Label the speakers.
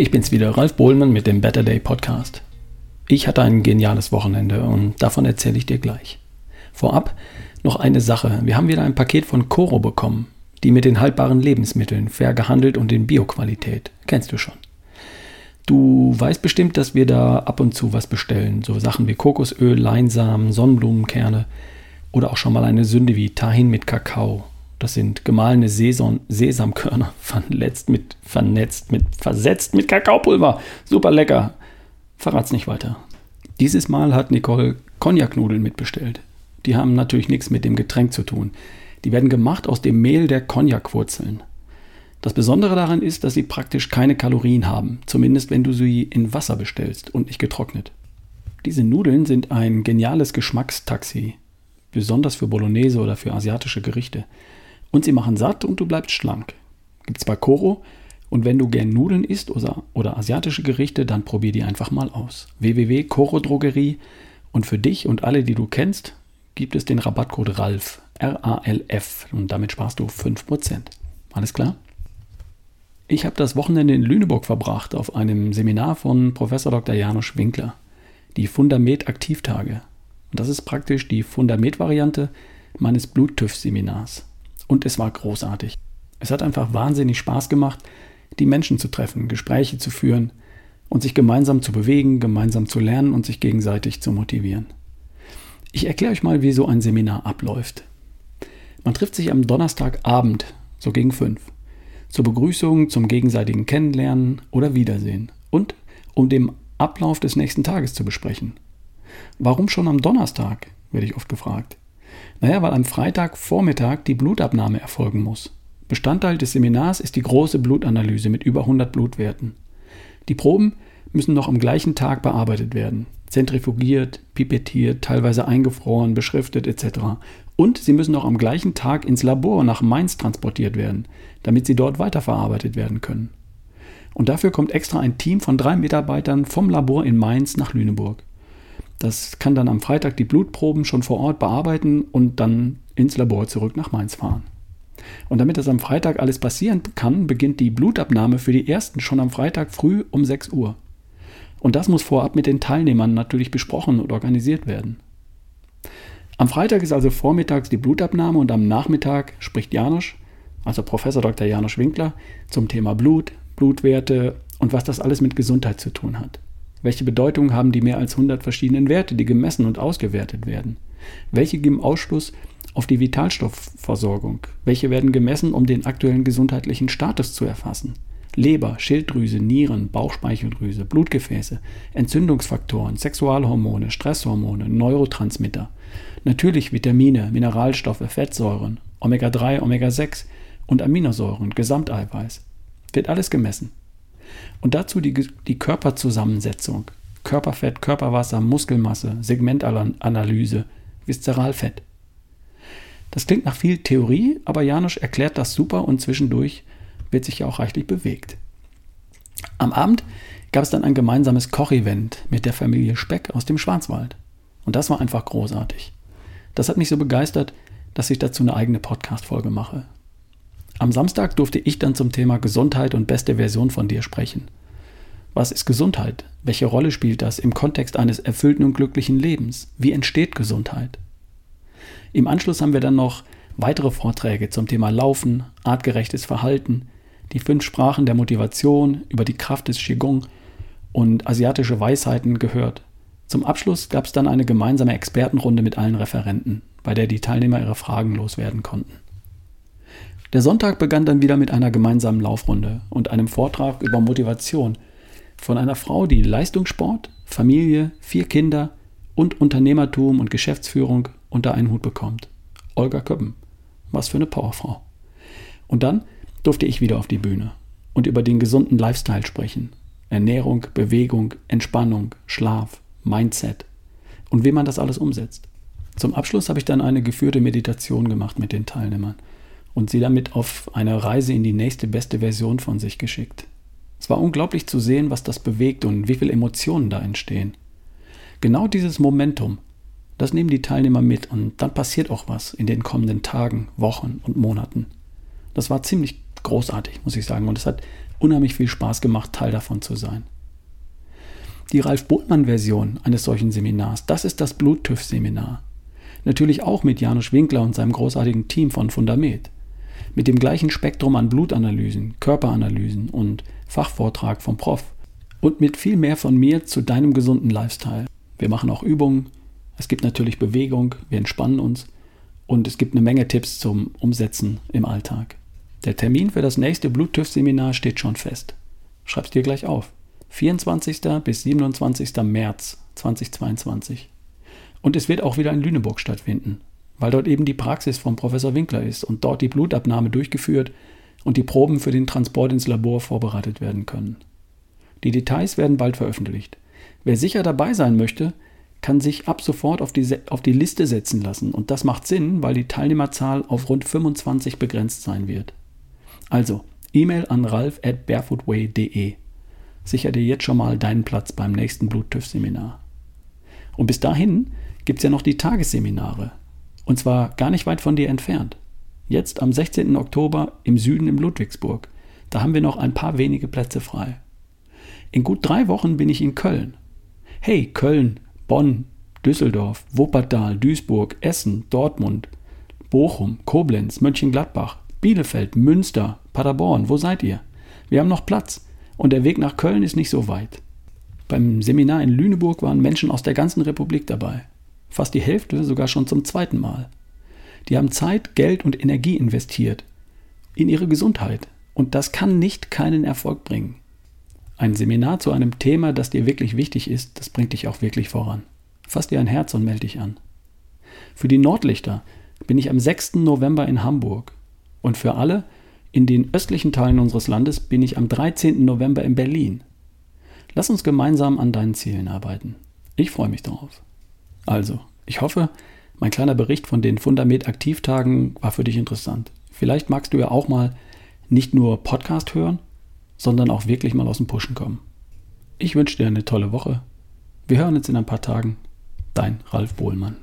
Speaker 1: ich bin's wieder, Ralf Bohlmann mit dem Better Day Podcast. Ich hatte ein geniales Wochenende und davon erzähle ich dir gleich. Vorab noch eine Sache. Wir haben wieder ein Paket von Coro bekommen, die mit den haltbaren Lebensmitteln, fair gehandelt und in Bioqualität. Kennst du schon. Du weißt bestimmt, dass wir da ab und zu was bestellen. So Sachen wie Kokosöl, Leinsamen, Sonnenblumenkerne oder auch schon mal eine Sünde wie Tahin mit Kakao. Das sind gemahlene Sesam, Sesamkörner, vernetzt mit, vernetzt mit, versetzt mit Kakaopulver. Super lecker. Verrat's nicht weiter. Dieses Mal hat Nicole Cognac-Nudeln mitbestellt. Die haben natürlich nichts mit dem Getränk zu tun. Die werden gemacht aus dem Mehl der Cognac-Wurzeln. Das Besondere daran ist, dass sie praktisch keine Kalorien haben, zumindest wenn du sie in Wasser bestellst und nicht getrocknet. Diese Nudeln sind ein geniales Geschmackstaxi, besonders für Bolognese oder für asiatische Gerichte. Und sie machen satt und du bleibst schlank. Gibt's bei Koro und wenn du gern Nudeln isst oder, oder asiatische Gerichte, dann probier die einfach mal aus. www.koro Drogerie und für dich und alle, die du kennst, gibt es den Rabattcode RALF, R-A-L-F und damit sparst du 5%. Alles klar? Ich habe das Wochenende in Lüneburg verbracht auf einem Seminar von Professor Dr. Janusz Winkler, die Fundament-Aktivtage. Und das ist praktisch die Fundament-Variante meines Bluttüff-Seminars. Und es war großartig. Es hat einfach wahnsinnig Spaß gemacht, die Menschen zu treffen, Gespräche zu führen und sich gemeinsam zu bewegen, gemeinsam zu lernen und sich gegenseitig zu motivieren. Ich erkläre euch mal, wie so ein Seminar abläuft. Man trifft sich am Donnerstagabend, so gegen fünf, zur Begrüßung, zum gegenseitigen Kennenlernen oder Wiedersehen und um den Ablauf des nächsten Tages zu besprechen. Warum schon am Donnerstag, werde ich oft gefragt. Naja, weil am Freitagvormittag die Blutabnahme erfolgen muss. Bestandteil des Seminars ist die große Blutanalyse mit über 100 Blutwerten. Die Proben müssen noch am gleichen Tag bearbeitet werden. Zentrifugiert, pipettiert, teilweise eingefroren, beschriftet etc. Und sie müssen auch am gleichen Tag ins Labor nach Mainz transportiert werden, damit sie dort weiterverarbeitet werden können. Und dafür kommt extra ein Team von drei Mitarbeitern vom Labor in Mainz nach Lüneburg. Das kann dann am Freitag die Blutproben schon vor Ort bearbeiten und dann ins Labor zurück nach Mainz fahren. Und damit das am Freitag alles passieren kann, beginnt die Blutabnahme für die ersten schon am Freitag früh um 6 Uhr. Und das muss vorab mit den Teilnehmern natürlich besprochen und organisiert werden. Am Freitag ist also vormittags die Blutabnahme und am Nachmittag spricht Janosch, also Professor Dr. Janosch Winkler, zum Thema Blut, Blutwerte und was das alles mit Gesundheit zu tun hat. Welche Bedeutung haben die mehr als 100 verschiedenen Werte, die gemessen und ausgewertet werden? Welche geben Ausschluss auf die Vitalstoffversorgung? Welche werden gemessen, um den aktuellen gesundheitlichen Status zu erfassen? Leber, Schilddrüse, Nieren, Bauchspeicheldrüse, Blutgefäße, Entzündungsfaktoren, Sexualhormone, Stresshormone, Neurotransmitter, natürlich Vitamine, Mineralstoffe, Fettsäuren, Omega-3, Omega-6 und Aminosäuren, Gesamteiweiß. Wird alles gemessen. Und dazu die, die Körperzusammensetzung. Körperfett, Körperwasser, Muskelmasse, Segmentanalyse, Viszeralfett. Das klingt nach viel Theorie, aber Janusz erklärt das super und zwischendurch wird sich ja auch reichlich bewegt. Am Abend gab es dann ein gemeinsames Kochevent mit der Familie Speck aus dem Schwarzwald. Und das war einfach großartig. Das hat mich so begeistert, dass ich dazu eine eigene Podcast-Folge mache. Am Samstag durfte ich dann zum Thema Gesundheit und beste Version von dir sprechen. Was ist Gesundheit? Welche Rolle spielt das im Kontext eines erfüllten und glücklichen Lebens? Wie entsteht Gesundheit? Im Anschluss haben wir dann noch weitere Vorträge zum Thema Laufen, artgerechtes Verhalten, die fünf Sprachen der Motivation über die Kraft des Qigong und asiatische Weisheiten gehört. Zum Abschluss gab es dann eine gemeinsame Expertenrunde mit allen Referenten, bei der die Teilnehmer ihre Fragen loswerden konnten. Der Sonntag begann dann wieder mit einer gemeinsamen Laufrunde und einem Vortrag über Motivation von einer Frau, die Leistungssport, Familie, vier Kinder und Unternehmertum und Geschäftsführung unter einen Hut bekommt. Olga Köppen. Was für eine Powerfrau. Und dann durfte ich wieder auf die Bühne und über den gesunden Lifestyle sprechen. Ernährung, Bewegung, Entspannung, Schlaf, Mindset und wie man das alles umsetzt. Zum Abschluss habe ich dann eine geführte Meditation gemacht mit den Teilnehmern und sie damit auf eine Reise in die nächste beste Version von sich geschickt. Es war unglaublich zu sehen, was das bewegt und wie viele Emotionen da entstehen. Genau dieses Momentum, das nehmen die Teilnehmer mit und dann passiert auch was in den kommenden Tagen, Wochen und Monaten. Das war ziemlich großartig, muss ich sagen, und es hat unheimlich viel Spaß gemacht, Teil davon zu sein. Die Ralf Bohlmann-Version eines solchen Seminars, das ist das Bluttüff-Seminar. Natürlich auch mit Janusz Winkler und seinem großartigen Team von Fundament. Mit dem gleichen Spektrum an Blutanalysen, Körperanalysen und Fachvortrag vom Prof. Und mit viel mehr von mir zu deinem gesunden Lifestyle. Wir machen auch Übungen, es gibt natürlich Bewegung, wir entspannen uns und es gibt eine Menge Tipps zum Umsetzen im Alltag. Der Termin für das nächste Bluttüff-Seminar steht schon fest. Schreib's dir gleich auf. 24. bis 27. März 2022. Und es wird auch wieder in Lüneburg stattfinden, weil dort eben die Praxis von Professor Winkler ist und dort die Blutabnahme durchgeführt und die Proben für den Transport ins Labor vorbereitet werden können. Die Details werden bald veröffentlicht. Wer sicher dabei sein möchte, kann sich ab sofort auf die, auf die Liste setzen lassen. Und das macht Sinn, weil die Teilnehmerzahl auf rund 25 begrenzt sein wird. Also, E-Mail an ralf at barefootway.de sicher dir jetzt schon mal deinen Platz beim nächsten Bluttüff-Seminar. Und bis dahin gibt es ja noch die Tagesseminare. Und zwar gar nicht weit von dir entfernt. Jetzt am 16. Oktober im Süden in Ludwigsburg. Da haben wir noch ein paar wenige Plätze frei. In gut drei Wochen bin ich in Köln. Hey, Köln, Bonn, Düsseldorf, Wuppertal, Duisburg, Essen, Dortmund, Bochum, Koblenz, Mönchengladbach, Bielefeld, Münster, Paderborn, wo seid ihr? Wir haben noch Platz und der Weg nach Köln ist nicht so weit. Beim Seminar in Lüneburg waren Menschen aus der ganzen Republik dabei. Fast die Hälfte sogar schon zum zweiten Mal. Die haben Zeit, Geld und Energie investiert in ihre Gesundheit. Und das kann nicht keinen Erfolg bringen. Ein Seminar zu einem Thema, das dir wirklich wichtig ist, das bringt dich auch wirklich voran. Fass dir ein Herz und melde dich an. Für die Nordlichter bin ich am 6. November in Hamburg. Und für alle, in den östlichen Teilen unseres Landes bin ich am 13. November in Berlin. Lass uns gemeinsam an deinen Zielen arbeiten. Ich freue mich darauf. Also, ich hoffe, mein kleiner Bericht von den Fundament-Aktivtagen war für dich interessant. Vielleicht magst du ja auch mal nicht nur Podcast hören, sondern auch wirklich mal aus dem Pushen kommen. Ich wünsche dir eine tolle Woche. Wir hören uns in ein paar Tagen. Dein Ralf Bohlmann.